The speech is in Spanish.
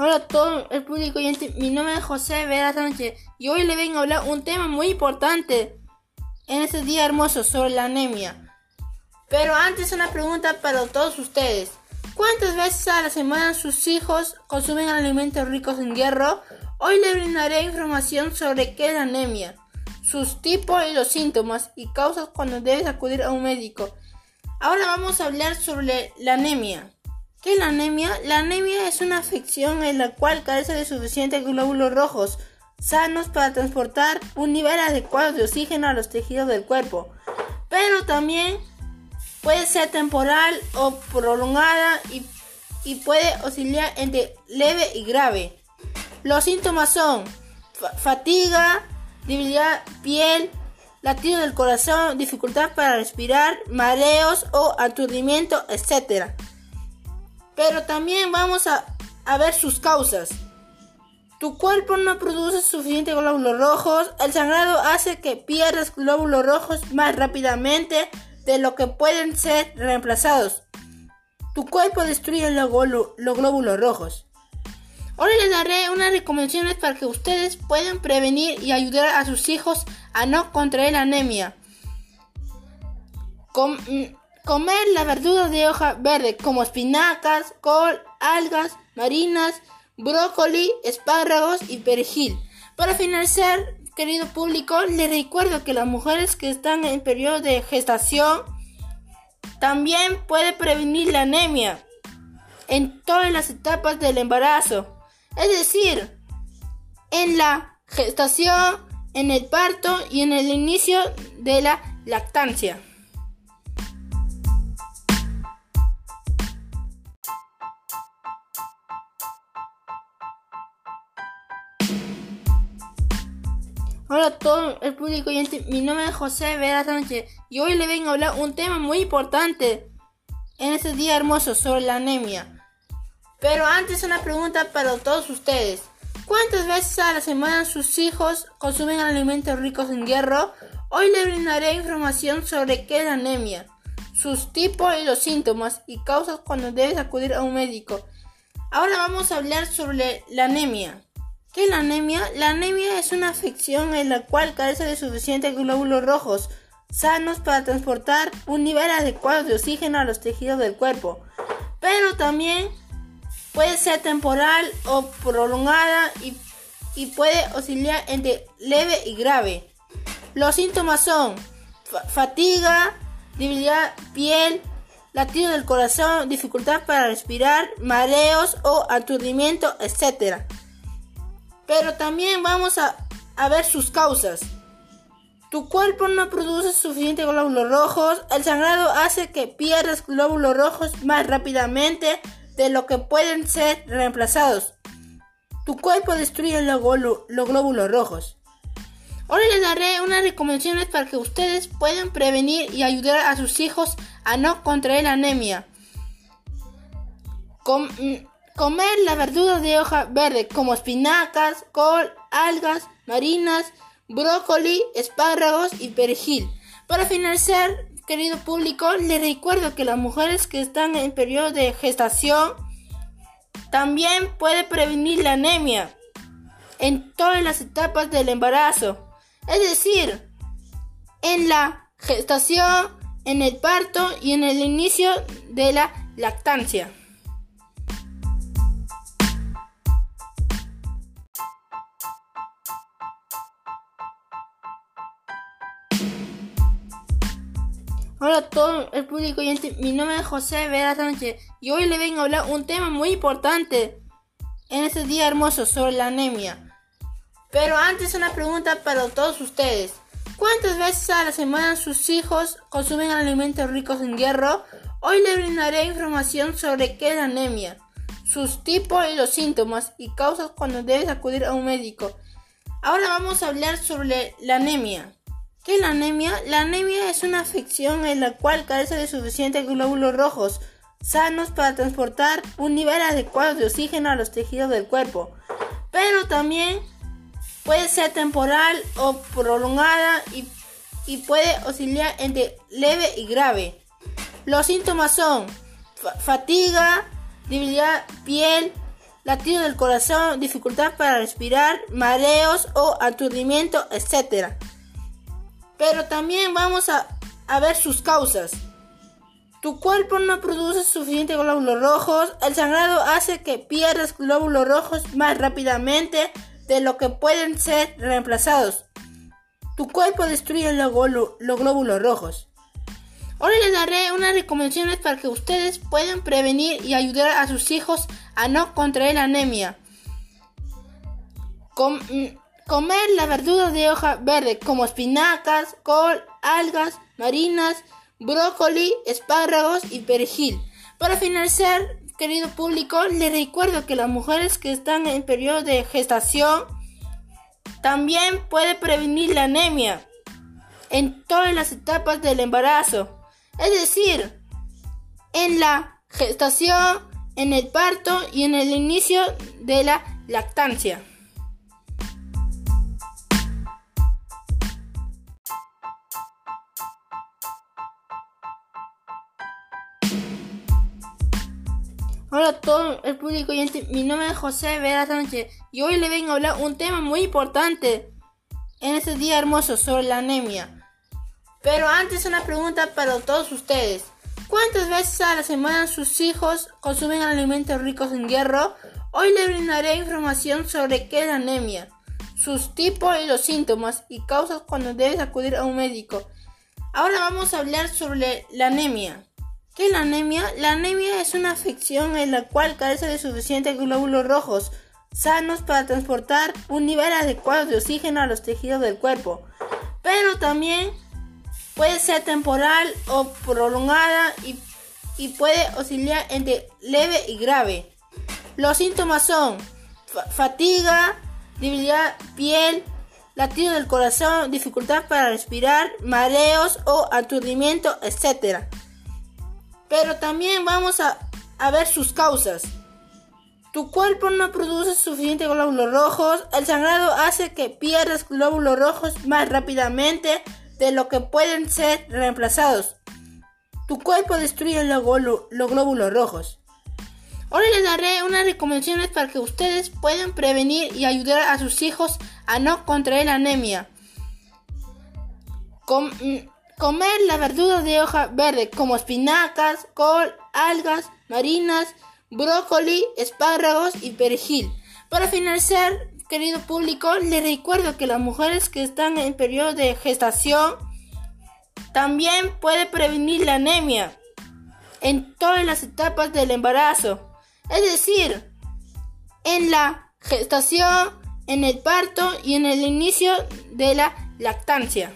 Hola a todo el público oyente, mi nombre es José Vera Sánchez y hoy le vengo a hablar un tema muy importante en este día hermoso sobre la anemia. Pero antes una pregunta para todos ustedes. ¿Cuántas veces a la semana sus hijos consumen alimentos ricos en hierro? Hoy le brindaré información sobre qué es la anemia, sus tipos y los síntomas y causas cuando debes acudir a un médico. Ahora vamos a hablar sobre la anemia. ¿Qué es la anemia? La anemia es una afección en la cual carece de suficientes glóbulos rojos sanos para transportar un nivel adecuado de oxígeno a los tejidos del cuerpo. Pero también puede ser temporal o prolongada y, puede oscilar entre leve y grave. Los síntomas son fatiga, debilidad piel, latido del corazón, dificultad para respirar, mareos o aturdimiento, etc pero también vamos a, ver sus causas. Tu cuerpo no produce suficientes glóbulos rojos, el sangrado hace que pierdas glóbulos rojos más rápidamente de lo que pueden ser reemplazados. Tu cuerpo destruye los, glóbulos rojos. Ahora les daré unas recomendaciones para que ustedes puedan prevenir y ayudar a sus hijos a no contraer anemia. Comer la verdura de hoja verde como espinacas, col, algas marinas, brócoli, espárragos y perejil. Para finalizar, querido público, les recuerdo que las mujeres que están en periodo de gestación también puede prevenir la anemia en todas las etapas del embarazo. Es decir, en la gestación, en el parto y en el inicio de la lactancia. Hola a todo el público oyente, mi nombre es José Vera Sánchez y hoy le vengo a hablar un tema muy importante en este día hermoso sobre la anemia. Pero antes una pregunta para todos ustedes. ¿Cuántas veces a la semana sus hijos consumen alimentos ricos en hierro? Hoy le brindaré información sobre qué es la anemia, sus tipos y los síntomas y causas cuando debes acudir a un médico. Ahora vamos a hablar sobre la anemia. ¿Qué es la anemia? La anemia es una afección en la cual carece de suficientes glóbulos rojos sanos para transportar un nivel adecuado de oxígeno a los tejidos del cuerpo. Pero también puede ser temporal o prolongada y, y puede oscilar entre leve y grave. Los síntomas son fatiga, debilidad piel, latido del corazón, dificultad para respirar, mareos o aturdimiento, etc pero también vamos a, ver sus causas. Tu cuerpo no produce suficientes glóbulos rojos, el sangrado hace que pierdas glóbulos rojos más rápidamente de lo que pueden ser reemplazados. Tu cuerpo destruye los, glóbulos rojos. Ahora les daré unas recomendaciones para que ustedes puedan prevenir y ayudar a sus hijos a no contraer anemia. Comer la verdura de hoja verde como espinacas, col, algas marinas, brócoli, espárragos y perejil. Para finalizar, querido público, les recuerdo que las mujeres que están en periodo de gestación también puede prevenir la anemia en todas las etapas del embarazo. Es decir, en la gestación, en el parto y en el inicio de la lactancia. Hola a todo el público oyente, mi nombre es José Vera Sánchez y hoy le vengo a hablar un tema muy importante en este día hermoso sobre la anemia. Pero antes una pregunta para todos ustedes. ¿Cuántas veces a la semana sus hijos consumen alimentos ricos en hierro? Hoy le brindaré información sobre qué es la anemia, sus tipos y los síntomas y causas cuando debes acudir a un médico. Ahora vamos a hablar sobre la anemia. ¿Qué la anemia? La anemia es una afección en la cual carece de suficientes glóbulos rojos sanos para transportar un nivel adecuado de oxígeno a los tejidos del cuerpo. Pero también puede ser temporal o prolongada y, y puede oscilar entre leve y grave. Los síntomas son fatiga, debilidad piel, latido del corazón, dificultad para respirar, mareos o aturdimiento, etc. Pero también vamos a, ver sus causas. Tu cuerpo no produce suficientes glóbulos rojos, el sangrado hace que pierdas glóbulos rojos más rápidamente de lo que pueden ser reemplazados. Tu cuerpo destruye los, glóbulos rojos. Ahora les daré unas recomendaciones para que ustedes puedan prevenir y ayudar a sus hijos a no contraer anemia. Comer las verduras de hoja verde como espinacas, col, algas marinas, brócoli, espárragos y perejil. Para finalizar, querido público, les recuerdo que las mujeres que están en periodo de gestación también puede prevenir la anemia en todas las etapas del embarazo. Es decir, en la gestación, en el parto y en el inicio de la lactancia. Hola a todo el público oyente, mi nombre es José Vera Sánchez y hoy le vengo a hablar un tema muy importante en este día hermoso sobre la anemia. Pero antes una pregunta para todos ustedes. ¿Cuántas veces a la semana sus hijos consumen alimentos ricos en hierro? Hoy le brindaré información sobre qué es la anemia, sus tipos y los síntomas y causas cuando debes acudir a un médico. Ahora vamos a hablar sobre la anemia. ¿Qué es la anemia? La anemia es una afección en la cual carece de suficientes glóbulos rojos sanos para transportar un nivel adecuado de oxígeno a los tejidos del cuerpo. Pero también puede ser temporal o prolongada y, y puede oscilar entre leve y grave. Los síntomas son fatiga, debilidad piel, latido del corazón, dificultad para respirar, mareos o aturdimiento, etc. Pero también vamos a, ver sus causas. Tu cuerpo no produce suficientes glóbulos rojos, el sangrado hace que pierdas glóbulos rojos más rápidamente de lo que pueden ser reemplazados. Tu cuerpo destruye los, glóbulos rojos. Ahora les daré unas recomendaciones para que ustedes puedan prevenir y ayudar a sus hijos a no contraer anemia. Comer las verduras de hoja verde como espinacas, col, algas marinas, brócoli, espárragos y perejil. Para finalizar, querido público, les recuerdo que las mujeres que están en periodo de gestación también puede prevenir la anemia en todas las etapas del embarazo. Es decir, en la gestación, en el parto y en el inicio de la lactancia.